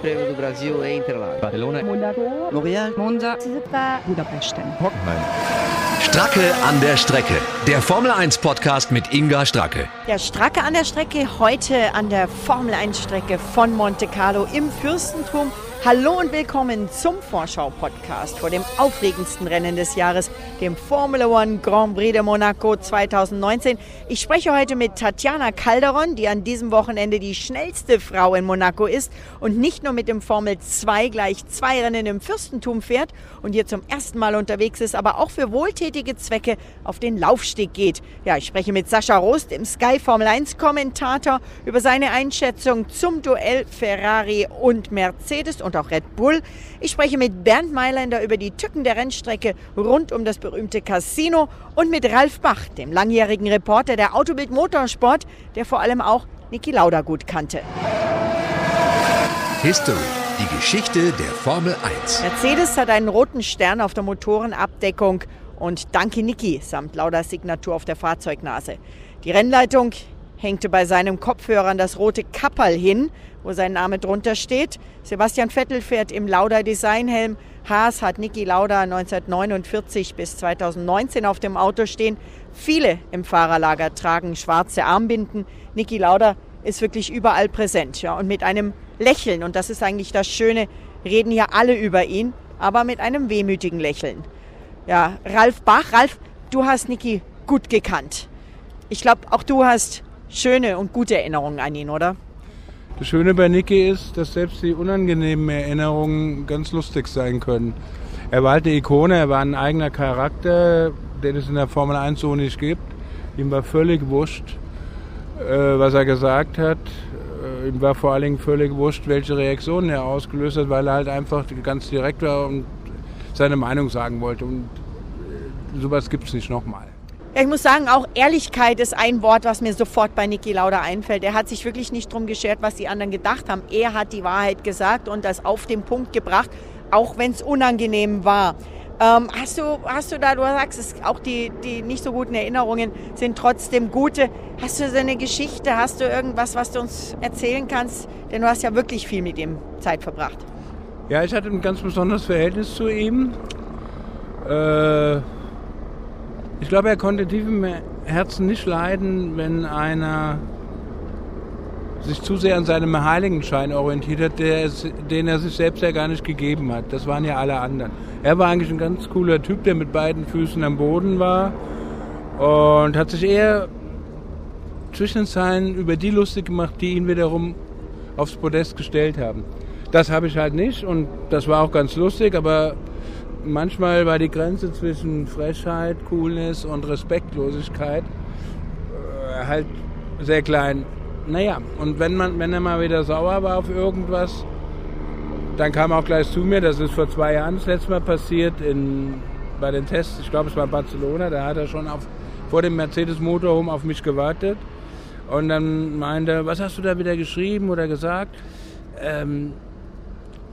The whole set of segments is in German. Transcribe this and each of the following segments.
Prêmio do Brasil em Interlagos. Barcelona, Monaco, Montreal, Monza, Budapest. Hockenheim. Stracke an der Strecke. Der Formel 1 Podcast mit Inga Stracke. Ja, Stracke an der Strecke, heute an der Formel 1 Strecke von Monte Carlo im Fürstentum. Hallo und willkommen zum Vorschau-Podcast vor dem aufregendsten Rennen des Jahres, dem Formula One Grand Prix de Monaco 2019. Ich spreche heute mit Tatjana Calderon, die an diesem Wochenende die schnellste Frau in Monaco ist und nicht nur mit dem Formel 2 gleich zwei Rennen im Fürstentum fährt und hier zum ersten Mal unterwegs ist, aber auch für wohltätige Zwecke auf den Laufsteg geht. Ja, ich spreche mit Sascha Rost, dem Sky Formel 1 Kommentator, über seine Einschätzung zum Duell Ferrari und Mercedes und auch Red Bull. Ich spreche mit Bernd Mailänder über die Tücken der Rennstrecke rund um das berühmte Casino und mit Ralf Bach, dem langjährigen Reporter der Autobild Motorsport, der vor allem auch Niki Lauda gut kannte. History. Die Geschichte der Formel 1. Mercedes hat einen roten Stern auf der Motorenabdeckung und Danke Niki samt Laudas Signatur auf der Fahrzeugnase. Die Rennleitung hängte bei seinem Kopfhörer das rote Kapperl hin, wo sein Name drunter steht. Sebastian Vettel fährt im Lauda Designhelm. Haas hat Niki Lauda 1949 bis 2019 auf dem Auto stehen. Viele im Fahrerlager tragen schwarze Armbinden. Niki Lauda ist wirklich überall präsent. Ja, und mit einem Lächeln, und das ist eigentlich das Schöne, reden hier alle über ihn, aber mit einem wehmütigen Lächeln. Ja, Ralf Bach, Ralf, du hast Niki gut gekannt. Ich glaube, auch du hast schöne und gute Erinnerungen an ihn, oder? Das Schöne bei Niki ist, dass selbst die unangenehmen Erinnerungen ganz lustig sein können. Er war halt eine Ikone, er war ein eigener Charakter, den es in der Formel 1 so nicht gibt. Ihm war völlig wurscht, äh, was er gesagt hat. Äh, ihm war vor allen Dingen völlig wurscht, welche Reaktionen er ausgelöst hat, weil er halt einfach ganz direkt war und seine Meinung sagen wollte. Und äh, sowas gibt es nicht nochmal. Ja, ich muss sagen, auch Ehrlichkeit ist ein Wort, was mir sofort bei Niki Lauda einfällt. Er hat sich wirklich nicht drum geschert, was die anderen gedacht haben. Er hat die Wahrheit gesagt und das auf den Punkt gebracht, auch wenn es unangenehm war. Ähm, hast, du, hast du da, du sagst, es, auch die, die nicht so guten Erinnerungen sind trotzdem gute. Hast du so eine Geschichte, hast du irgendwas, was du uns erzählen kannst? Denn du hast ja wirklich viel mit ihm Zeit verbracht. Ja, ich hatte ein ganz besonderes Verhältnis zu ihm. Äh, ich glaube, er konnte tief im Herzen nicht leiden, wenn einer sich zu sehr an seinem Heiligenschein orientiert hat, der, den er sich selbst ja gar nicht gegeben hat. Das waren ja alle anderen. Er war eigentlich ein ganz cooler Typ, der mit beiden Füßen am Boden war und hat sich eher zwischen den Zeilen über die lustig gemacht, die ihn wiederum aufs Podest gestellt haben. Das habe ich halt nicht und das war auch ganz lustig, aber manchmal war die Grenze zwischen Frechheit, Coolness und Respektlosigkeit äh, halt sehr klein. Naja, und wenn, man, wenn er mal wieder sauer war auf irgendwas, dann kam er auch gleich zu mir. Das ist vor zwei Jahren das letzte Mal passiert in, bei den Tests. Ich glaube, es war in Barcelona. Da hat er schon auf, vor dem Mercedes Motorhome auf mich gewartet. Und dann meinte er, was hast du da wieder geschrieben oder gesagt? Ähm,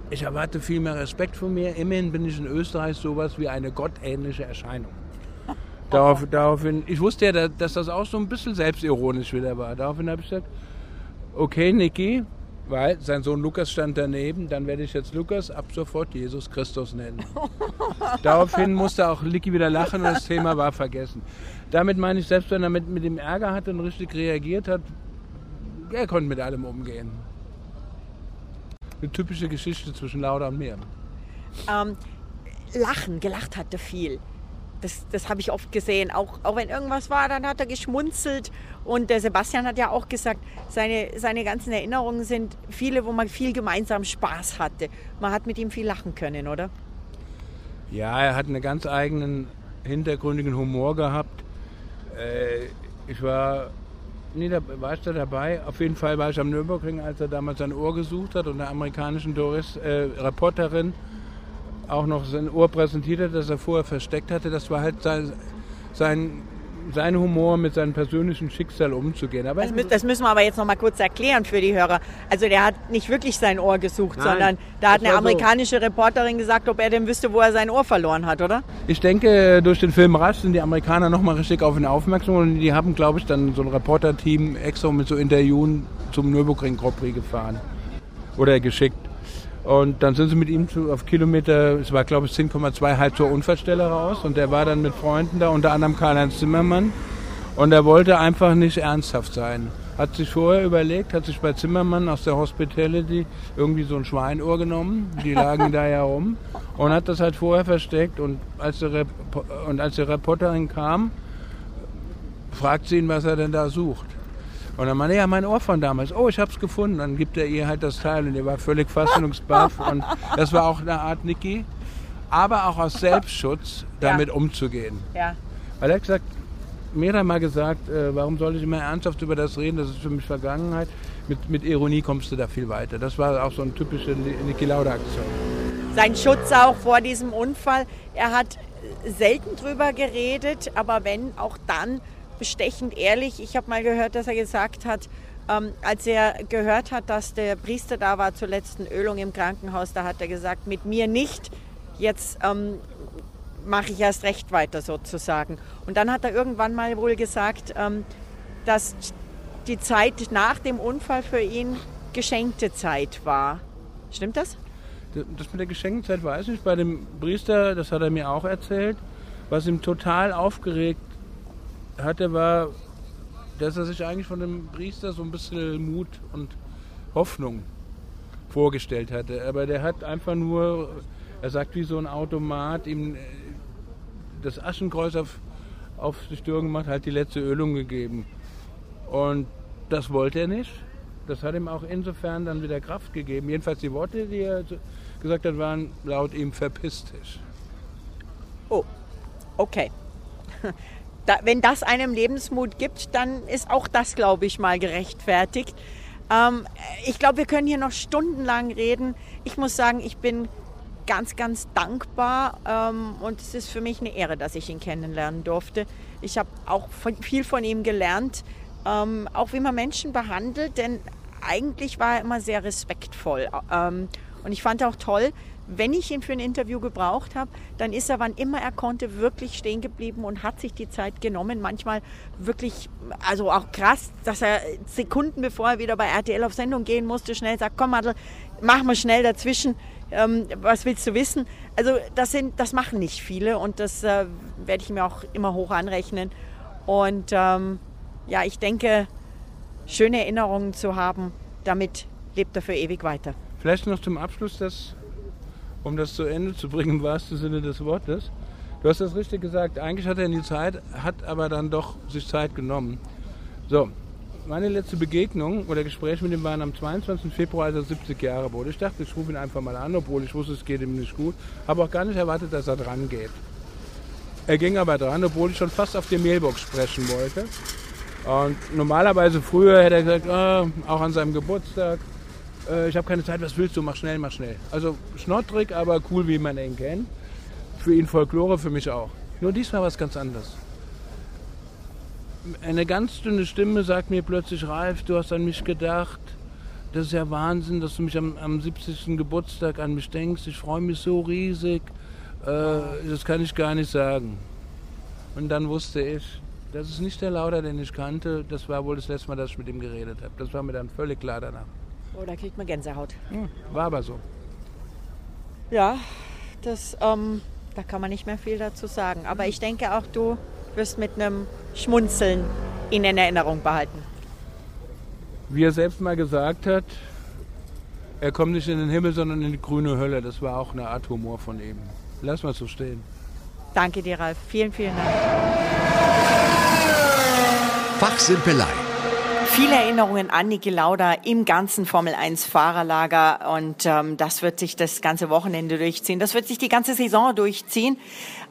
ich erwarte viel mehr Respekt von mir. Immerhin bin ich in Österreich sowas wie eine gottähnliche Erscheinung. Darauf, daraufhin, ich wusste ja, dass das auch so ein bisschen selbstironisch wieder war. Daraufhin habe ich gesagt, okay, Niki, weil sein Sohn Lukas stand daneben, dann werde ich jetzt Lukas ab sofort Jesus Christus nennen. Daraufhin musste auch Niki wieder lachen und das Thema war vergessen. Damit meine ich, selbst wenn er mit, mit dem Ärger hatte und richtig reagiert hat, er konnte mit allem umgehen eine typische Geschichte zwischen Lauda und mir. Ähm, lachen, gelacht hat er viel. Das, das habe ich oft gesehen. Auch, auch wenn irgendwas war, dann hat er geschmunzelt. Und der Sebastian hat ja auch gesagt, seine, seine ganzen Erinnerungen sind viele, wo man viel gemeinsam Spaß hatte. Man hat mit ihm viel lachen können, oder? Ja, er hat einen ganz eigenen, hintergründigen Humor gehabt. Äh, ich war Nee, da war ich da dabei. Auf jeden Fall war ich am Nürburgring, als er damals sein Ohr gesucht hat und der amerikanischen Doris, äh, Reporterin auch noch sein Ohr präsentiert hat, das er vorher versteckt hatte. Das war halt sein, sein sein Humor mit seinem persönlichen Schicksal umzugehen. Aber das, das müssen wir aber jetzt noch mal kurz erklären für die Hörer. Also der hat nicht wirklich sein Ohr gesucht, Nein, sondern da hat eine amerikanische so. Reporterin gesagt, ob er denn wüsste, wo er sein Ohr verloren hat, oder? Ich denke, durch den Film Rush sind die Amerikaner noch mal richtig auf ihn aufmerksam und die haben, glaube ich, dann so ein Reporterteam extra mit so Interviewen zum Nürburgring Grand Prix gefahren oder geschickt. Und dann sind sie mit ihm zu, auf Kilometer, es war glaube ich 10,2 halb zur Unfallstelle raus. Und der war dann mit Freunden da, unter anderem Karl-Heinz Zimmermann. Und er wollte einfach nicht ernsthaft sein. Hat sich vorher überlegt, hat sich bei Zimmermann aus der Hospitality irgendwie so ein Schweinohr genommen. Die lagen da ja rum. Und hat das halt vorher versteckt. Und als, und als die Reporterin kam, fragt sie ihn, was er denn da sucht. Und dann meinte er, ja, mein Ohr von damals. Oh, ich hab's gefunden. Dann gibt er ihr halt das Teil und er war völlig fassungsbaff. und das war auch eine Art Niki. Aber auch aus Selbstschutz damit ja. umzugehen. Ja. Weil er hat gesagt, mir dann mal gesagt, äh, warum soll ich immer ernsthaft über das reden, das ist für mich Vergangenheit. Mit, mit Ironie kommst du da viel weiter. Das war auch so eine typische Niki Lauda-Aktion. Sein Schutz auch vor diesem Unfall. Er hat selten drüber geredet, aber wenn, auch dann bestechend ehrlich. Ich habe mal gehört, dass er gesagt hat, ähm, als er gehört hat, dass der Priester da war zur letzten Ölung im Krankenhaus, da hat er gesagt, mit mir nicht, jetzt ähm, mache ich erst recht weiter sozusagen. Und dann hat er irgendwann mal wohl gesagt, ähm, dass die Zeit nach dem Unfall für ihn geschenkte Zeit war. Stimmt das? Das mit der geschenkten Zeit weiß ich. Bei dem Priester, das hat er mir auch erzählt, was ihm total aufgeregt hatte, war, dass er sich eigentlich von dem Priester so ein bisschen Mut und Hoffnung vorgestellt hatte. Aber der hat einfach nur, er sagt wie so ein Automat, ihm äh, das Aschenkreuz auf, auf die Stirn gemacht, halt die letzte Ölung gegeben. Und das wollte er nicht. Das hat ihm auch insofern dann wieder Kraft gegeben. Jedenfalls die Worte, die er gesagt hat, waren laut ihm verpiss. Oh, okay da, wenn das einem Lebensmut gibt, dann ist auch das, glaube ich, mal gerechtfertigt. Ähm, ich glaube, wir können hier noch stundenlang reden. Ich muss sagen, ich bin ganz, ganz dankbar ähm, und es ist für mich eine Ehre, dass ich ihn kennenlernen durfte. Ich habe auch von, viel von ihm gelernt, ähm, auch wie man Menschen behandelt, denn eigentlich war er immer sehr respektvoll. Ähm, und ich fand auch toll, wenn ich ihn für ein Interview gebraucht habe, dann ist er, wann immer er konnte, wirklich stehen geblieben und hat sich die Zeit genommen. Manchmal wirklich, also auch krass, dass er Sekunden bevor er wieder bei RTL auf Sendung gehen musste, schnell sagt, komm Madel, mach mal schnell dazwischen, ähm, was willst du wissen? Also das, sind, das machen nicht viele und das äh, werde ich mir auch immer hoch anrechnen. Und ähm, ja, ich denke, schöne Erinnerungen zu haben, damit lebt er für ewig weiter. Vielleicht noch zum Abschluss das um das zu Ende zu bringen im wahrsten Sinne des Wortes. Du hast das richtig gesagt. Eigentlich hat er nie Zeit, hat aber dann doch sich Zeit genommen. So, meine letzte Begegnung oder Gespräch mit ihm waren am 22. Februar, als er 70 Jahre wurde. Ich dachte, ich rufe ihn einfach mal an, obwohl ich wusste, es geht ihm nicht gut. Habe auch gar nicht erwartet, dass er dran geht. Er ging aber dran, obwohl ich schon fast auf die Mailbox sprechen wollte. Und normalerweise früher hätte er gesagt, oh, auch an seinem Geburtstag, äh, ich habe keine Zeit, was willst du, mach schnell, mach schnell. Also schnottrig, aber cool, wie man ihn kennt. Für ihn Folklore, für mich auch. Nur diesmal was ganz anderes. Eine ganz dünne Stimme sagt mir plötzlich, Ralf, du hast an mich gedacht. Das ist ja Wahnsinn, dass du mich am, am 70. Geburtstag an mich denkst. Ich freue mich so riesig. Äh, das kann ich gar nicht sagen. Und dann wusste ich, das ist nicht der Lauder, den ich kannte. Das war wohl das letzte Mal, dass ich mit ihm geredet habe. Das war mir dann völlig klar danach. Oh, da kriegt man Gänsehaut. Hm, war aber so. Ja, das, ähm, da kann man nicht mehr viel dazu sagen. Aber ich denke auch, du wirst mit einem Schmunzeln ihn in Erinnerung behalten. Wie er selbst mal gesagt hat, er kommt nicht in den Himmel, sondern in die grüne Hölle. Das war auch eine Art Humor von ihm. Lass mal so stehen. Danke dir, Ralf. Vielen, vielen Dank. Fachsimpelei Viele Erinnerungen an Niki Lauda im ganzen Formel 1 Fahrerlager und ähm, das wird sich das ganze Wochenende durchziehen. Das wird sich die ganze Saison durchziehen.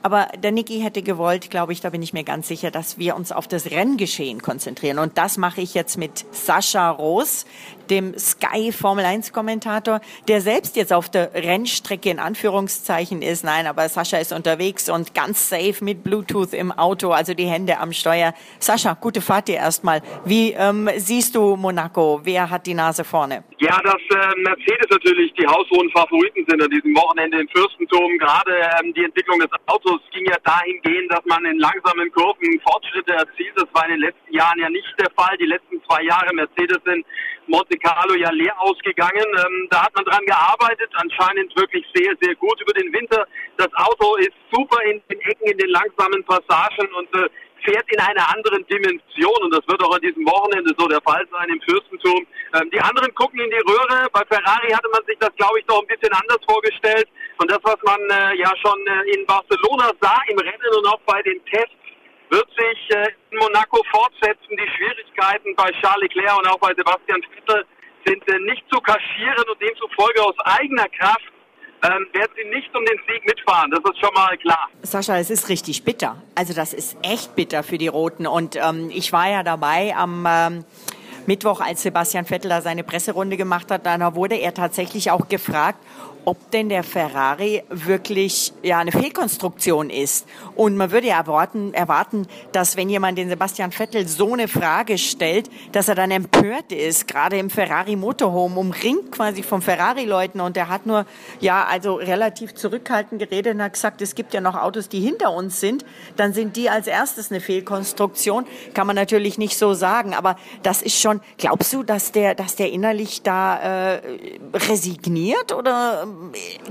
Aber der Niki hätte gewollt, glaube ich, da bin ich mir ganz sicher, dass wir uns auf das Renngeschehen konzentrieren. Und das mache ich jetzt mit Sascha Roos, dem Sky Formel 1 Kommentator, der selbst jetzt auf der Rennstrecke in Anführungszeichen ist. Nein, aber Sascha ist unterwegs und ganz safe mit Bluetooth im Auto, also die Hände am Steuer. Sascha, gute Fahrt dir erstmal. Wie ähm, siehst du Monaco? Wer hat die Nase vorne? Ja, dass äh, Mercedes natürlich die haushohen Favoriten sind an diesem Wochenende im Fürstentum. Gerade ähm, die Entwicklung des Autos ging ja dahingehend, dass man in langsamen Kurven Fortschritte erzielt. Das war in den letzten Jahren ja nicht der Fall. Die letzten zwei Jahre Mercedes sind Monte Carlo ja leer ausgegangen. Ähm, da hat man dran gearbeitet, anscheinend wirklich sehr, sehr gut über den Winter. Das Auto ist super in den Ecken, in den langsamen Passagen und äh, fährt in einer anderen Dimension und das wird auch an diesem Wochenende so der Fall sein im Fürstentum. Ähm, die anderen gucken in die Röhre. Bei Ferrari hatte man sich das, glaube ich, noch ein bisschen anders vorgestellt. Und das, was man äh, ja schon äh, in Barcelona sah im Rennen und auch bei den Tests, wird sich äh, in Monaco fortsetzen. Die Schwierigkeiten bei Charles Leclerc und auch bei Sebastian Vettel sind äh, nicht zu kaschieren und demzufolge aus eigener Kraft ähm, werden sie nicht um den Sieg mitfahren. Das ist schon mal klar. Sascha, es ist richtig bitter. Also das ist echt bitter für die Roten. Und ähm, ich war ja dabei am ähm, Mittwoch, als Sebastian Vettel da seine Presserunde gemacht hat. Da wurde er tatsächlich auch gefragt, ob denn der Ferrari wirklich ja eine Fehlkonstruktion ist. Und man würde ja erwarten, erwarten, dass wenn jemand den Sebastian Vettel so eine Frage stellt, dass er dann empört ist, gerade im Ferrari Motorhome, umringt quasi vom Ferrari-Leuten und er hat nur ja also relativ zurückhaltend geredet und hat gesagt, es gibt ja noch Autos, die hinter uns sind, dann sind die als erstes eine Fehlkonstruktion. Kann man natürlich nicht so sagen, aber das ist schon. Glaubst du, dass der, dass der innerlich da äh, resigniert oder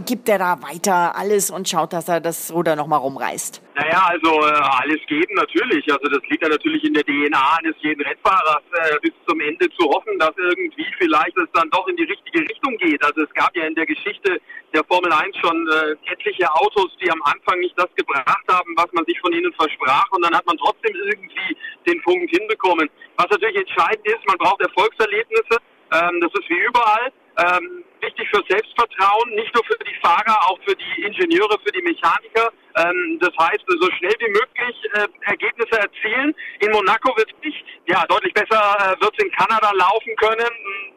gibt er da weiter alles und schaut, dass er das Ruder nochmal rumreißt? Naja, also äh, alles geben natürlich. Also das liegt ja natürlich in der DNA eines jeden Rennfahrers, äh, bis zum Ende zu hoffen, dass irgendwie vielleicht es dann doch in die richtige Richtung geht. Also es gab ja in der Geschichte der Formel 1 schon äh, etliche Autos, die am Anfang nicht das gebracht haben, was man sich von ihnen versprach und dann hat man trotzdem irgendwie den Punkt hinbekommen. Was natürlich entscheidend ist, man braucht Erfolgserlebnisse. Ähm, das ist wie überall. Ähm, wichtig für Selbstvertrauen, nicht nur für die Fahrer, auch für die Ingenieure, für die Mechaniker. Ähm, das heißt, so schnell wie möglich äh, Ergebnisse erzielen. In Monaco wird es nicht, ja, deutlich besser äh, wird es in Kanada laufen können.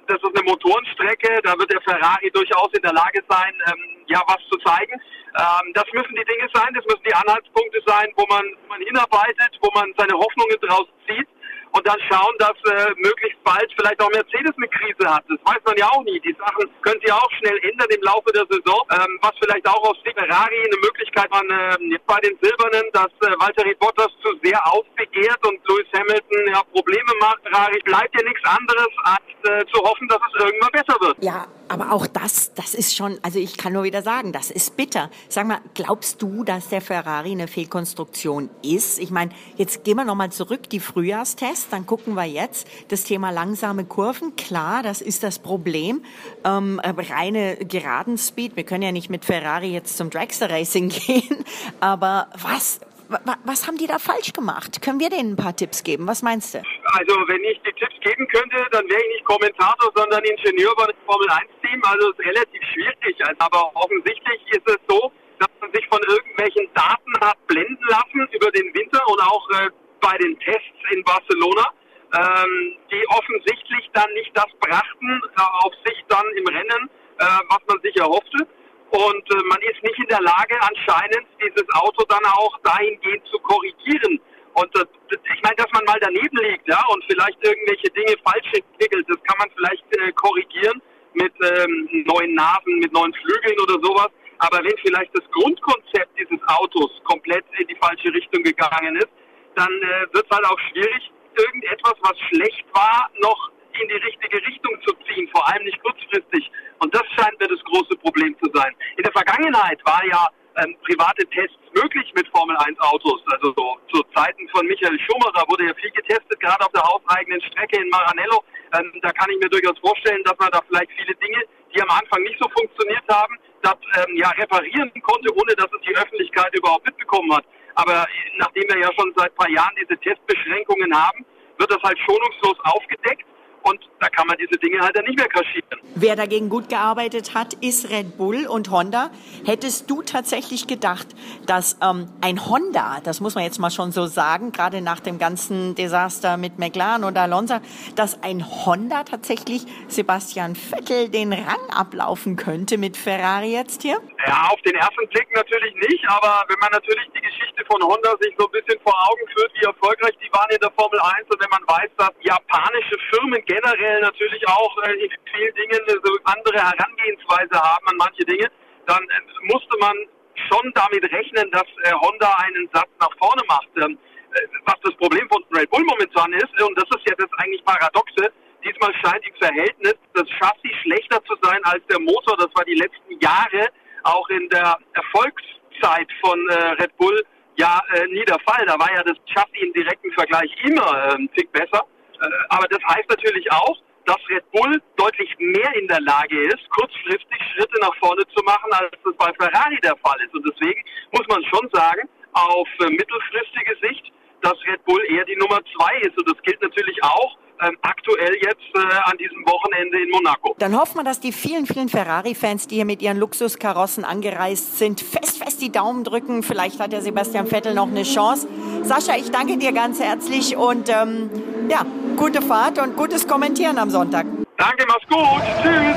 Das ist eine Motorenstrecke, da wird der Ferrari durchaus in der Lage sein, ähm, ja, was zu zeigen. Ähm, das müssen die Dinge sein, das müssen die Anhaltspunkte sein, wo man, wo man hinarbeitet, wo man seine Hoffnungen draus zieht und dann schauen, dass äh, möglichst bald vielleicht auch Mercedes eine Krise hat. Das weiß man ja auch nie. Die Sachen können sich auch schnell ändern im Laufe der Saison, ähm, was vielleicht auch aus Ferrari eine Möglichkeit war, äh, bei den Silbernen, dass äh, Valtteri Bottas zu sehr aufbegehrt und Lewis Hamilton ja Probleme macht. Ferrari bleibt ja nichts anderes, als äh, zu hoffen, dass es irgendwann besser wird. Ja, aber auch das, das ist schon, also ich kann nur wieder sagen, das ist bitter. Sag mal, glaubst du, dass der Ferrari eine Fehlkonstruktion ist? Ich meine, jetzt gehen wir nochmal zurück, die Frühjahrstests, dann gucken wir jetzt das Thema langsame Kurven. Klar, das ist das Problem. Ähm, reine geraden Speed, wir können ja nicht mit Ferrari jetzt zum Dragster Racing gehen, aber was, was haben die da falsch gemacht? Können wir denen ein paar Tipps geben? Was meinst du? Also, wenn ich die Tipps geben könnte, dann wäre ich nicht Kommentator, sondern Ingenieur bei dem Formel 1-Team. Also, es ist relativ schwierig. Aber offensichtlich ist es so, dass man sich von irgendwelchen Daten hat blenden lassen über den Winter und auch äh, bei den Tests in Barcelona, ähm, die offensichtlich dann nicht das brachten äh, auf sich dann im Rennen, äh, was man sich erhoffte. Und äh, man ist nicht in der Lage, anscheinend dieses Auto dann auch dahingehend zu korrigieren. Und äh, ich meine, dass man mal daneben liegt, ja, und vielleicht irgendwelche Dinge falsch entwickelt, das kann man vielleicht äh, korrigieren mit ähm, neuen Nasen, mit neuen Flügeln oder sowas. Aber wenn vielleicht das Grundkonzept dieses Autos komplett in die falsche Richtung gegangen ist, dann äh, wird es halt auch schwierig, irgendetwas, was schlecht war, noch in die richtige Richtung zu ziehen, vor allem nicht kurzfristig. Und das scheint mir das große Problem zu sein. In der Vergangenheit war ja ähm, private Tests möglich mit Formel 1 Autos. Also so, zu Zeiten von Michael Schumacher wurde ja viel getestet, gerade auf der hauseigenen Strecke in Maranello. Ähm, da kann ich mir durchaus vorstellen, dass man da vielleicht viele Dinge, die am Anfang nicht so funktioniert haben, das ähm, ja reparieren konnte, ohne dass es die Öffentlichkeit überhaupt mitbekommen hat. Aber nachdem wir ja schon seit ein paar Jahren diese Testbeschränkungen haben, wird das halt schonungslos aufgedeckt und da kann man diese Dinge halt dann nicht mehr kaschieren. Wer dagegen gut gearbeitet hat, ist Red Bull und Honda. Hättest du tatsächlich gedacht, dass ähm, ein Honda, das muss man jetzt mal schon so sagen, gerade nach dem ganzen Desaster mit McLaren und Alonso, dass ein Honda tatsächlich Sebastian Vettel den Rang ablaufen könnte mit Ferrari jetzt hier? Ja, auf den ersten Blick natürlich nicht, aber wenn man natürlich die Geschichte von Honda sich so ein bisschen vor Augen führt, wie erfolgreich die waren in der Formel 1 und wenn man weiß, dass japanische Firmen generell natürlich auch äh, in vielen Dingen so andere Herangehensweise haben an manche Dinge, dann äh, musste man schon damit rechnen, dass äh, Honda einen Satz nach vorne macht. Ähm, was das Problem von Red Bull momentan ist, und das ist ja das eigentlich Paradoxe, Diesmal scheint im Verhältnis das Chassis schlechter zu sein als der Motor. Das war die letzten Jahre auch in der Erfolgszeit von Red Bull ja nie der Fall. Da war ja das Chassis im direkten Vergleich immer äh, ein Tick besser. Äh, aber das heißt natürlich auch, dass Red Bull deutlich mehr in der Lage ist, kurzfristig Schritte nach vorne zu machen, als das bei Ferrari der Fall ist. Und deswegen muss man schon sagen, auf äh, mittelfristige Sicht, dass Red Bull eher die Nummer zwei ist. Und das gilt natürlich auch ähm, aktuell jetzt äh, an diesem Wochenende in Monaco. Dann hoffen wir, dass die vielen, vielen Ferrari-Fans, die hier mit ihren Luxuskarossen angereist sind, fest, fest die Daumen drücken. Vielleicht hat der Sebastian Vettel noch eine Chance. Sascha, ich danke dir ganz herzlich und ähm, ja, gute Fahrt und gutes Kommentieren am Sonntag. Danke, mach's gut. Tschüss.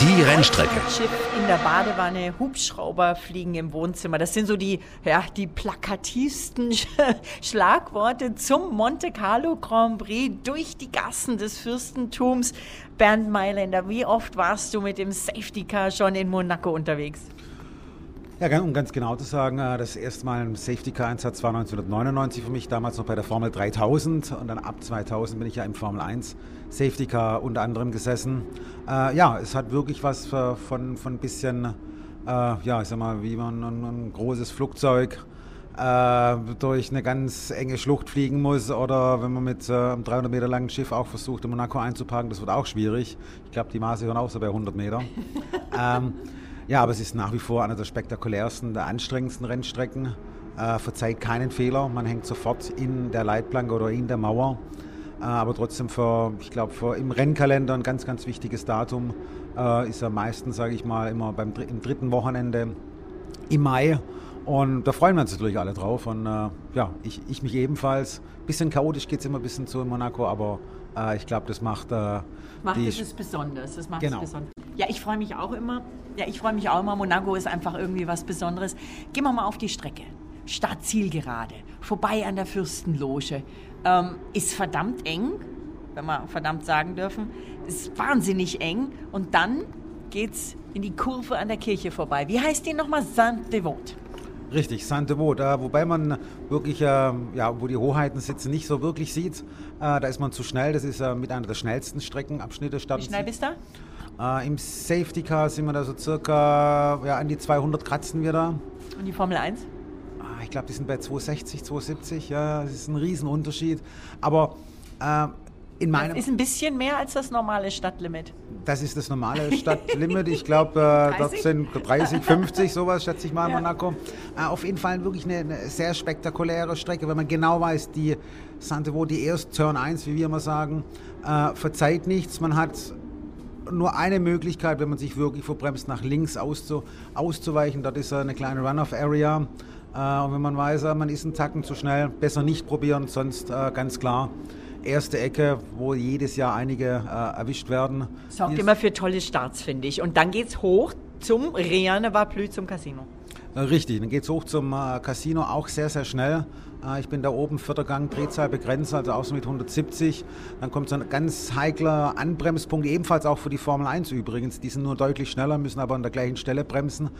Die Rennstrecke. Der Badewanne, Hubschrauber fliegen im Wohnzimmer. Das sind so die, ja, die plakativsten Schlagworte zum Monte Carlo Grand Prix durch die Gassen des Fürstentums. Bernd Mailänder, wie oft warst du mit dem Safety Car schon in Monaco unterwegs? Ja, um ganz genau zu sagen, äh, das erste Mal ein Safety Car Einsatz war 1999 für mich, damals noch bei der Formel 3000 und dann ab 2000 bin ich ja im Formel 1 Safety Car unter anderem gesessen. Äh, ja, es hat wirklich was von, von ein bisschen, äh, ja, ich sag mal, wie man ein, ein großes Flugzeug äh, durch eine ganz enge Schlucht fliegen muss oder wenn man mit äh, einem 300 Meter langen Schiff auch versucht, in Monaco einzuparken, das wird auch schwierig. Ich glaube, die Maße hören auch so bei 100 Meter. ähm, ja, aber es ist nach wie vor eine der spektakulärsten, der anstrengendsten Rennstrecken. Äh, verzeiht keinen Fehler, man hängt sofort in der Leitplanke oder in der Mauer. Äh, aber trotzdem für, ich glaube, im Rennkalender ein ganz, ganz wichtiges Datum äh, ist er meistens, sage ich mal, immer beim im dritten Wochenende im Mai. Und da freuen wir uns natürlich alle drauf. Und äh, ja, ich, ich mich ebenfalls. Bisschen chaotisch geht es immer ein bisschen zu in Monaco, aber äh, ich glaube, das macht. Äh, macht es besonders. Das macht genau. es besonders. Ja, ich freue mich auch immer. Ja, ich freue mich auch immer. Monaco ist einfach irgendwie was Besonderes. Gehen wir mal auf die Strecke. Start-Zielgerade, vorbei an der Fürstenloge. Ähm, ist verdammt eng, wenn wir verdammt sagen dürfen. Ist wahnsinnig eng. Und dann geht's in die Kurve an der Kirche vorbei. Wie heißt die nochmal? Saint-Devot. Richtig, Saint-Devot. Äh, wobei man wirklich, äh, ja, wo die Hoheiten sitzen, nicht so wirklich sieht. Äh, da ist man zu schnell. Das ist äh, mit einer der schnellsten Streckenabschnitte. Wie schnell bist du da? Äh, Im Safety Car sind wir da so circa ja, an die 200 kratzen wir da. Und die Formel 1? ich glaube, die sind bei 260, 270. Ja, das ist ein Riesenunterschied. Aber äh, in meinem. Das ist ein bisschen mehr als das normale Stadtlimit. Das ist das normale Stadtlimit. Ich glaube, äh, dort sind 30, 50, sowas, schätze ich mal, ja. Monaco. Äh, auf jeden Fall wirklich eine, eine, sehr spektakuläre Strecke, wenn man genau weiß, die Santevo, die erste Turn 1, wie wir immer sagen, äh, verzeiht nichts. Man hat nur eine Möglichkeit, wenn man sich wirklich verbremst, nach links auszu, auszuweichen. Dort ist eine kleine Run-Off-Area. Äh, und wenn man weiß, äh, man ist einen Tacken zu schnell, besser nicht probieren, sonst äh, ganz klar erste Ecke, wo jedes Jahr einige erwischt werden. Sorgt immer für tolle Starts, finde ich. Und dann geht es hoch zum Riane Vaplü, zum Casino. Richtig, dann geht es hoch zum äh, Casino, auch sehr, sehr schnell. Äh, ich bin da oben, vierter Gang, Drehzahl begrenzt, also auch so mit 170. Dann kommt so ein ganz heikler Anbremspunkt, ebenfalls auch für die Formel 1 übrigens. Die sind nur deutlich schneller, müssen aber an der gleichen Stelle bremsen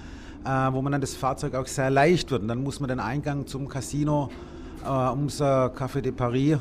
äh, wo man dann das Fahrzeug auch sehr leicht wird. Und dann muss man den Eingang zum Casino ums Café de Paris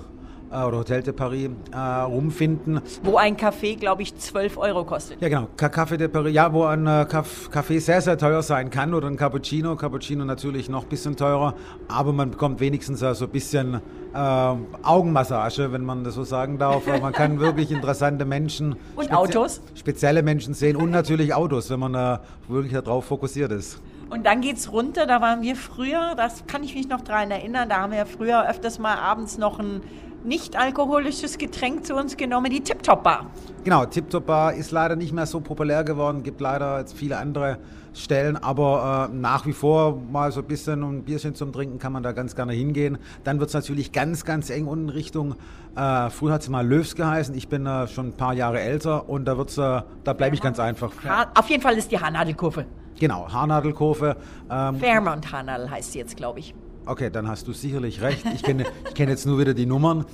oder Hotel de Paris äh, rumfinden. Wo ein Kaffee, glaube ich, 12 Euro kostet. Ja, genau. Café de Paris, ja, wo ein äh, Kaffee sehr, sehr teuer sein kann oder ein Cappuccino. Cappuccino natürlich noch ein bisschen teurer, aber man bekommt wenigstens so ein bisschen äh, Augenmassage, wenn man das so sagen darf. man kann wirklich interessante Menschen und spezi Autos, spezielle Menschen sehen und natürlich Autos, wenn man äh, wirklich darauf fokussiert ist. Und dann geht es runter, da waren wir früher, das kann ich mich noch daran erinnern, da haben wir früher öfters mal abends noch ein nicht alkoholisches Getränk zu uns genommen, die Tip-Top Bar. Genau, Tip-Top Bar ist leider nicht mehr so populär geworden, gibt leider jetzt viele andere Stellen, aber äh, nach wie vor mal so ein bisschen ein Bierchen zum Trinken kann man da ganz gerne hingehen. Dann wird es natürlich ganz, ganz eng unten Richtung, äh, früher hat es mal Löws geheißen, ich bin äh, schon ein paar Jahre älter und da wird's, äh, da bleibe ich ganz einfach. Ha auf jeden Fall ist die Haarnadelkurve. Genau, Haarnadelkurve. Ähm, Fairmont Haarnadel heißt sie jetzt, glaube ich. Okay, dann hast du sicherlich recht. Ich kenne, ich kenne jetzt nur wieder die Nummern.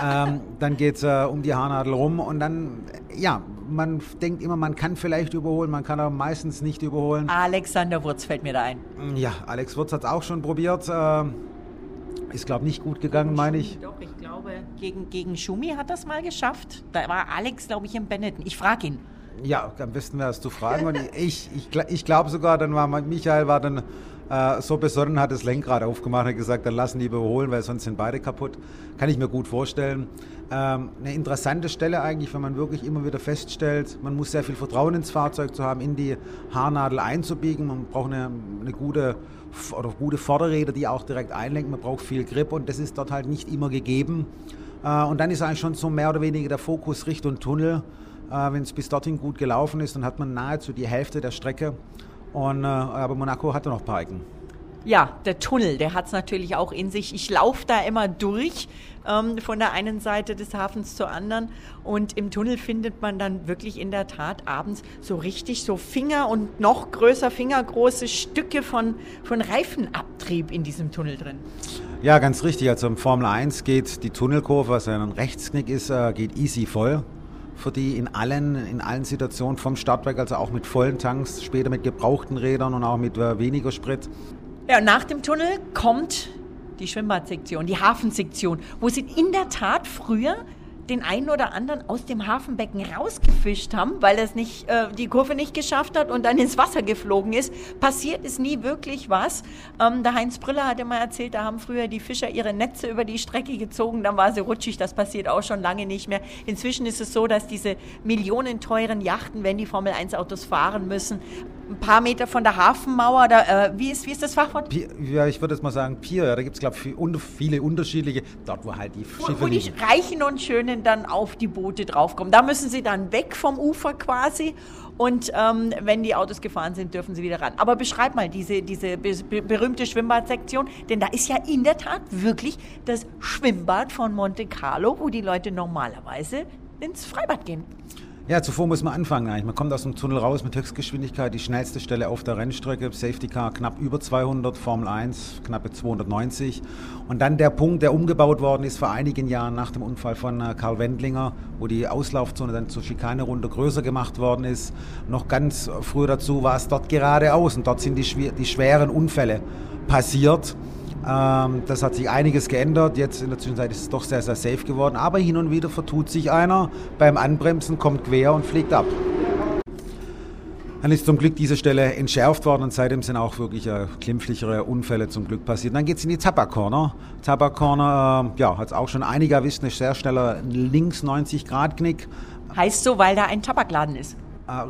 Ähm, dann geht es äh, um die Haarnadel rum und dann, ja, man denkt immer, man kann vielleicht überholen, man kann aber meistens nicht überholen. Alexander Wurz fällt mir da ein. Ja, Alex Wurz hat es auch schon probiert. Äh, Ist, glaube ich, nicht gut gegangen, meine ich. Doch, ich glaube, gegen, gegen Schumi hat das mal geschafft. Da war Alex, glaube ich, im Benetton. Ich frage ihn. Ja, am besten wäre es zu fragen. Und ich, ich, ich glaube sogar, dann war Michael war dann äh, so besonnen, hat das Lenkrad aufgemacht und gesagt, dann lassen die überholen, weil sonst sind beide kaputt. Kann ich mir gut vorstellen. Ähm, eine interessante Stelle eigentlich, wenn man wirklich immer wieder feststellt, man muss sehr viel Vertrauen ins Fahrzeug zu haben, in die Haarnadel einzubiegen. Man braucht eine, eine gute oder gute Vorderräder, die auch direkt einlenken. Man braucht viel Grip und das ist dort halt nicht immer gegeben. Äh, und dann ist eigentlich schon so mehr oder weniger der Fokus Richtung Tunnel. Äh, wenn es bis dorthin gut gelaufen ist, dann hat man nahezu die Hälfte der Strecke. Und, äh, aber Monaco hatte noch Parken. Ja, der Tunnel, der hat es natürlich auch in sich. Ich laufe da immer durch ähm, von der einen Seite des Hafens zur anderen und im Tunnel findet man dann wirklich in der Tat abends so richtig so Finger und noch größer fingergroße Stücke von, von Reifenabtrieb in diesem Tunnel drin. Ja, ganz richtig. Also im Formel 1 geht die Tunnelkurve, was ein Rechtsknick ist, äh, geht easy voll für die in allen, in allen Situationen vom Startwerk, also auch mit vollen Tanks, später mit gebrauchten Rädern und auch mit äh, weniger Sprit. Ja, nach dem Tunnel kommt die Schwimmbadsektion, die Hafensektion, wo sie in der Tat früher den einen oder anderen aus dem Hafenbecken rausgefischt haben, weil es nicht, äh, die Kurve nicht geschafft hat und dann ins Wasser geflogen ist. Passiert ist nie wirklich was. Ähm, der Heinz Briller hatte mal erzählt, da haben früher die Fischer ihre Netze über die Strecke gezogen, dann war sie rutschig. Das passiert auch schon lange nicht mehr. Inzwischen ist es so, dass diese millionenteuren Yachten, wenn die Formel 1 Autos fahren müssen, ein paar Meter von der Hafenmauer, da, äh, wie, ist, wie ist das Fachwort? Pier, ja, ich würde jetzt mal sagen Pier, ja, da gibt es, glaube ich, viele unterschiedliche, dort wo halt die Schiffe wo, wo die Reichen und Schönen dann auf die Boote draufkommen. Da müssen sie dann weg vom Ufer quasi und ähm, wenn die Autos gefahren sind, dürfen sie wieder ran. Aber beschreib mal diese, diese be berühmte Schwimmbadsektion, denn da ist ja in der Tat wirklich das Schwimmbad von Monte Carlo, wo die Leute normalerweise ins Freibad gehen. Ja, zuvor muss man anfangen eigentlich. Man kommt aus dem Tunnel raus mit Höchstgeschwindigkeit, die schnellste Stelle auf der Rennstrecke, Safety Car knapp über 200, Formel 1 knappe 290. Und dann der Punkt, der umgebaut worden ist vor einigen Jahren nach dem Unfall von äh, Karl Wendlinger, wo die Auslaufzone dann zur Schikanerunde größer gemacht worden ist. Noch ganz früh dazu war es dort geradeaus und dort sind die, die schweren Unfälle passiert. Ähm, das hat sich einiges geändert. Jetzt in der Zwischenzeit ist es doch sehr, sehr safe geworden. Aber hin und wieder vertut sich einer beim Anbremsen, kommt quer und fliegt ab. Dann ist zum Glück diese Stelle entschärft worden und seitdem sind auch wirklich äh, glimpflichere Unfälle zum Glück passiert. dann geht es in die Tabak-Corner. Tabak-Corner, äh, ja, hat es auch schon einige erwischt, ein sehr schneller links 90-Grad-Knick. Heißt so, weil da ein Tabakladen ist? Ah,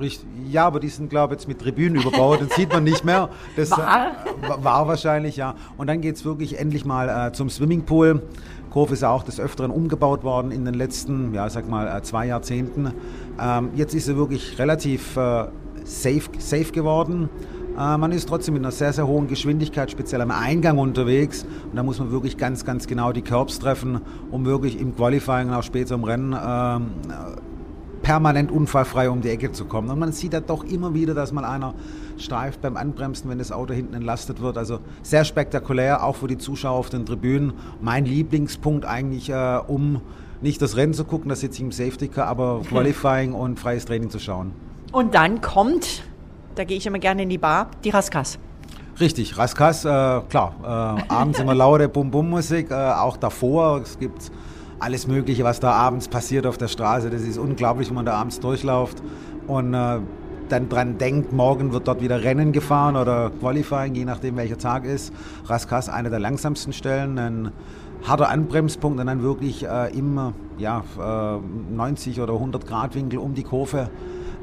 ja, aber die sind, glaube ich, jetzt mit Tribünen überbaut. Das sieht man nicht mehr. Das war? Äh, war wahrscheinlich, ja. Und dann geht es wirklich endlich mal äh, zum Swimmingpool. Kurve ist ja auch des Öfteren umgebaut worden in den letzten, ja, sag mal, äh, zwei Jahrzehnten. Ähm, jetzt ist sie wirklich relativ äh, safe, safe geworden. Man ist trotzdem mit einer sehr, sehr hohen Geschwindigkeit, speziell am Eingang unterwegs. Und da muss man wirklich ganz, ganz genau die Curbs treffen, um wirklich im Qualifying und auch später im Rennen ähm, permanent unfallfrei um die Ecke zu kommen. Und man sieht ja doch immer wieder, dass mal einer streift beim Anbremsen, wenn das Auto hinten entlastet wird. Also sehr spektakulär, auch für die Zuschauer auf den Tribünen. Mein Lieblingspunkt eigentlich, äh, um nicht das Rennen zu gucken, da sitze ich im Safety Car, aber Qualifying und freies Training zu schauen. Und dann kommt, da gehe ich immer gerne in die Bar, die Raskas. Richtig, Raskas, äh, klar, äh, abends immer laute Bum-Bum-Musik, äh, auch davor, es gibt alles Mögliche, was da abends passiert auf der Straße. Das ist unglaublich, wenn man da abends durchläuft und äh, dann dran denkt, morgen wird dort wieder Rennen gefahren oder Qualifying, je nachdem welcher Tag ist. Raskas eine der langsamsten Stellen, ein harter Anbremspunkt und dann wirklich äh, im ja, äh, 90 oder 100 Grad Winkel um die Kurve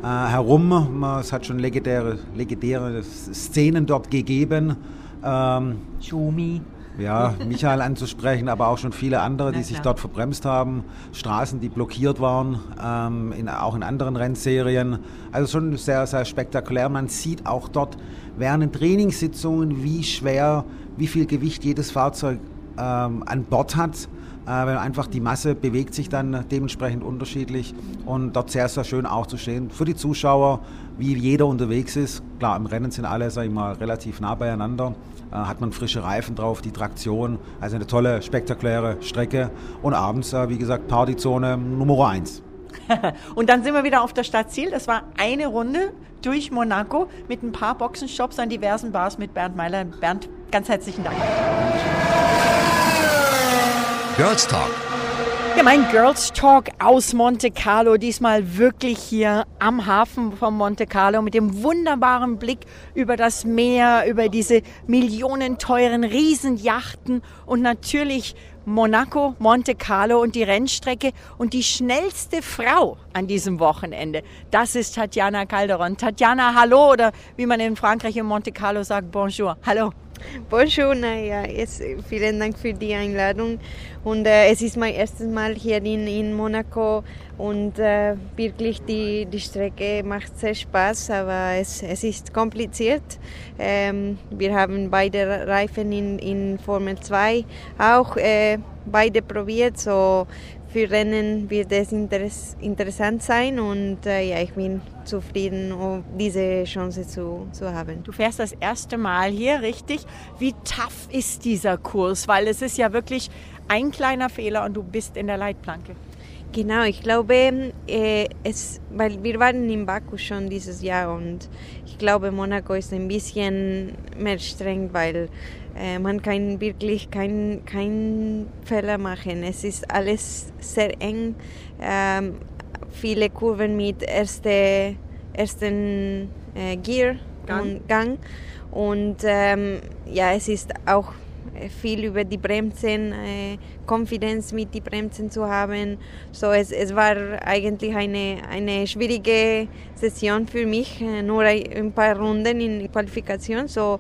äh, herum. Es hat schon legendäre, legendäre Szenen dort gegeben. Ähm, Schumi ja, Michael anzusprechen, aber auch schon viele andere, die sich dort verbremst haben. Straßen, die blockiert waren, ähm, in, auch in anderen Rennserien. Also schon sehr, sehr spektakulär. Man sieht auch dort während Trainingssitzungen, wie schwer, wie viel Gewicht jedes Fahrzeug ähm, an Bord hat. Äh, weil einfach die Masse bewegt sich dann dementsprechend unterschiedlich und dort sehr, sehr schön auch zu stehen. Für die Zuschauer, wie jeder unterwegs ist. Klar, im Rennen sind alle, sag ich mal, relativ nah beieinander. Äh, hat man frische Reifen drauf, die Traktion. Also eine tolle, spektakuläre Strecke. Und abends, äh, wie gesagt, Partyzone Nummer 1. und dann sind wir wieder auf der Stadt Ziel. Das war eine Runde durch Monaco mit ein paar Boxenstops an diversen Bars mit Bernd Meiler. Bernd, ganz herzlichen Dank. Girls Talk. Ja, mein Girls Talk aus Monte Carlo, diesmal wirklich hier am Hafen von Monte Carlo mit dem wunderbaren Blick über das Meer, über diese millionenteuren Riesenjachten und natürlich Monaco, Monte Carlo und die Rennstrecke und die schnellste Frau an diesem Wochenende. Das ist Tatjana Calderon. Tatjana, hallo oder wie man in Frankreich in Monte Carlo sagt, bonjour. Hallo. Bonjour, naja, vielen Dank für die Einladung. Und äh, es ist mein erstes Mal hier in, in Monaco und äh, wirklich die, die Strecke macht sehr Spaß, aber es, es ist kompliziert. Ähm, wir haben beide Reifen in, in Formel 2 auch äh, beide probiert, so für Rennen wird es interess interessant sein und äh, ja, ich bin zufrieden, um diese Chance zu, zu haben. Du fährst das erste Mal hier, richtig? Wie tough ist dieser Kurs? Weil es ist ja wirklich ein kleiner Fehler und du bist in der Leitplanke. Genau, ich glaube, äh, es, weil wir waren in Baku schon dieses Jahr und ich glaube, Monaco ist ein bisschen mehr streng, weil äh, man kann wirklich keinen kein Fehler machen. Es ist alles sehr eng, ähm, viele Kurven mit erste, ersten äh, Gear Gang. und Gang und ähm, ja, es ist auch viel über die Bremsen, äh, Confidence mit die Bremsen zu haben. So, es, es war eigentlich eine, eine schwierige Session für mich, äh, nur ein paar Runden in Qualifikation. So,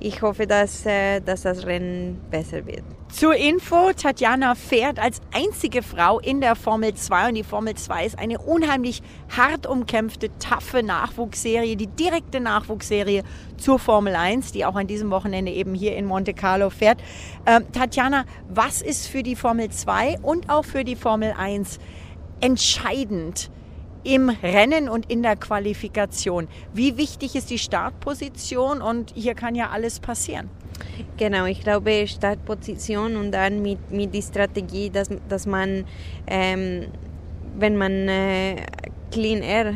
ich hoffe, dass, äh, dass das Rennen besser wird. Zur Info, Tatjana fährt als einzige Frau in der Formel 2 und die Formel 2 ist eine unheimlich hart umkämpfte, taffe Nachwuchsserie, die direkte Nachwuchsserie zur Formel 1, die auch an diesem Wochenende eben hier in Monte Carlo fährt. Ähm, Tatjana, was ist für die Formel 2 und auch für die Formel 1 entscheidend? Im Rennen und in der Qualifikation. Wie wichtig ist die Startposition und hier kann ja alles passieren? Genau, ich glaube Startposition und dann mit, mit der Strategie, dass, dass man, ähm, wenn man äh, Clean Air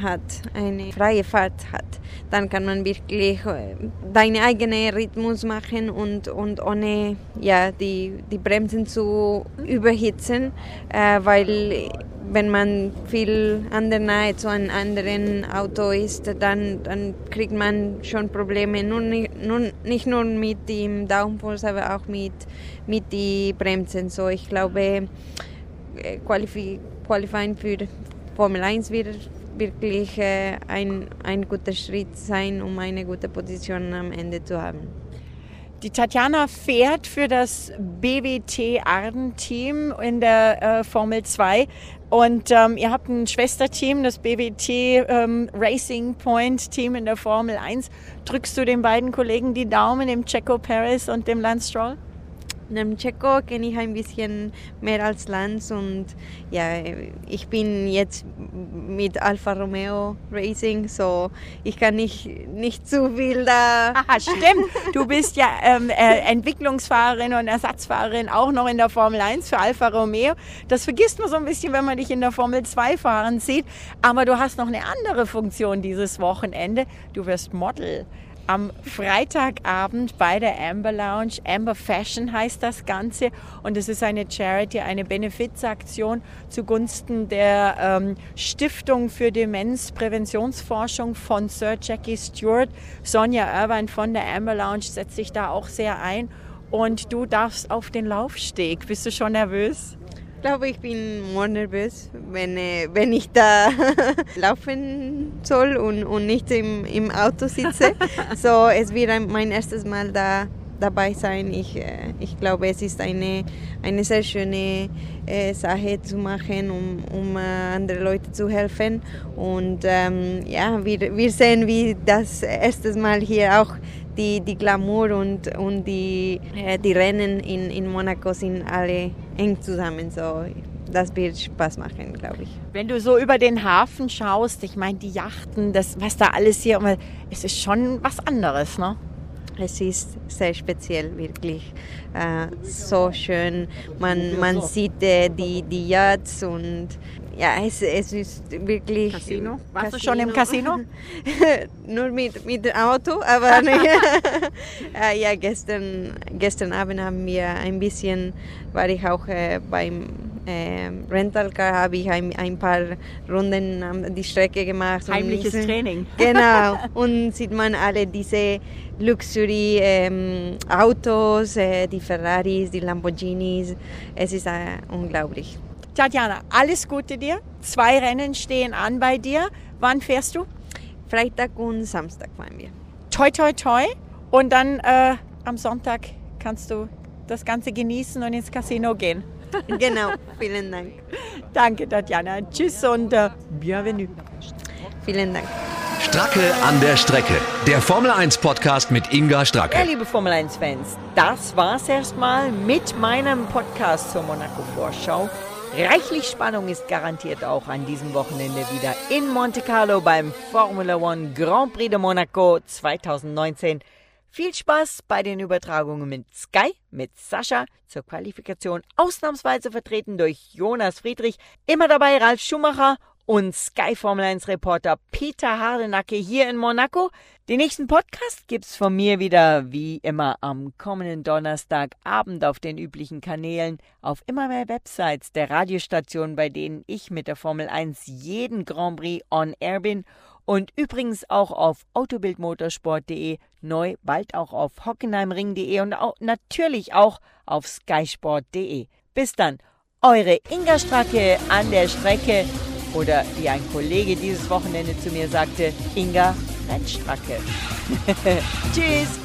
hat, eine freie Fahrt hat, dann kann man wirklich äh, deinen eigenen Rhythmus machen und, und ohne ja, die, die Bremsen zu überhitzen, äh, weil wenn man viel an der Nähe zu einem anderen Auto ist, dann, dann kriegt man schon Probleme, nur nicht, nur, nicht nur mit dem Downforce, aber auch mit, mit den Bremsen. So, ich glaube, äh, Qualify, Qualifying für Formel 1 wird wirklich äh, ein, ein guter Schritt sein, um eine gute Position am Ende zu haben. Die Tatjana fährt für das BWT Arden-Team in der äh, Formel 2. Und ähm, ihr habt ein Schwesterteam, das BWT ähm, Racing Point Team in der Formel 1. Drückst du den beiden Kollegen die Daumen, dem Checo Perez und dem Lance Stroll? Dem Checo kenne ich ein bisschen mehr als Lance und ja, ich bin jetzt mit Alfa Romeo Racing, so ich kann nicht, nicht zu viel da. Aha, stimmt. Du bist ja ähm, äh, Entwicklungsfahrerin und Ersatzfahrerin auch noch in der Formel 1 für Alfa Romeo. Das vergisst man so ein bisschen, wenn man dich in der Formel 2 fahren sieht. Aber du hast noch eine andere Funktion dieses Wochenende. Du wirst Model am Freitagabend bei der Amber Lounge. Amber Fashion heißt das Ganze und es ist eine Charity, eine Benefizaktion zugunsten der ähm, Stiftung für Demenzpräventionsforschung von Sir Jackie Stewart. Sonja Irvine von der Amber Lounge setzt sich da auch sehr ein und du darfst auf den Laufsteg. Bist du schon nervös? Ich glaube, ich bin more nervös, wenn, äh, wenn ich da laufen soll und, und nicht im, im Auto sitze. so, es wird mein erstes Mal da dabei sein. Ich, äh, ich glaube, es ist eine, eine sehr schöne äh, Sache zu machen, um, um äh, andere Leute zu helfen. Und ähm, ja, wir, wir sehen, wie das erste Mal hier auch die, die Glamour und, und die, äh, die Rennen in, in Monaco sind alle eng zusammen. So, das wird Spaß machen, glaube ich. Wenn du so über den Hafen schaust, ich meine, die Yachten, das, was da alles hier, es ist schon was anderes, ne? Es ist sehr speziell, wirklich. Äh, so schön. Man, man sieht äh, die, die Yachts und ja, es, es ist wirklich. Casino? Warst du schon im Casino? Nur mit, mit dem Auto, aber äh, ja, gestern, gestern Abend haben wir ein bisschen, war ich auch äh, beim äh, Rentalcar, habe ich ein, ein paar Runden an die Strecke gemacht. Heimliches und, Training. Genau, und sieht man alle diese Luxury ähm, Autos, äh, die Ferraris, die Lamborghinis. Es ist äh, unglaublich. Tatjana, alles Gute dir. Zwei Rennen stehen an bei dir. Wann fährst du? Freitag und Samstag fahren wir. Toi, toi, toi. Und dann äh, am Sonntag kannst du das Ganze genießen und ins Casino gehen. Genau, vielen Dank. Danke, Tatjana. Tschüss und äh, bienvenue. Vielen Dank. Stracke an der Strecke. Der Formel 1 Podcast mit Inga Ja, Stracke. liebe Formel 1-Fans, das war's erstmal mit meinem Podcast zur Monaco-Vorschau. Reichlich Spannung ist garantiert auch an diesem Wochenende wieder in Monte Carlo beim Formula One Grand Prix de Monaco 2019. Viel Spaß bei den Übertragungen mit Sky, mit Sascha zur Qualifikation, ausnahmsweise vertreten durch Jonas Friedrich, immer dabei Ralf Schumacher und Sky Formel 1 Reporter Peter Hardenacke hier in Monaco. Den nächsten Podcast gibt's von mir wieder wie immer am kommenden Donnerstagabend auf den üblichen Kanälen, auf immer mehr Websites der Radiostationen, bei denen ich mit der Formel 1 jeden Grand Prix on Air bin und übrigens auch auf autobildmotorsport.de, neu bald auch auf hockenheimring.de und auch, natürlich auch auf skysport.de. Bis dann, eure Inga Stracke an der Strecke oder wie ein Kollege dieses Wochenende zu mir sagte, Inga Rennstracke. Tschüss!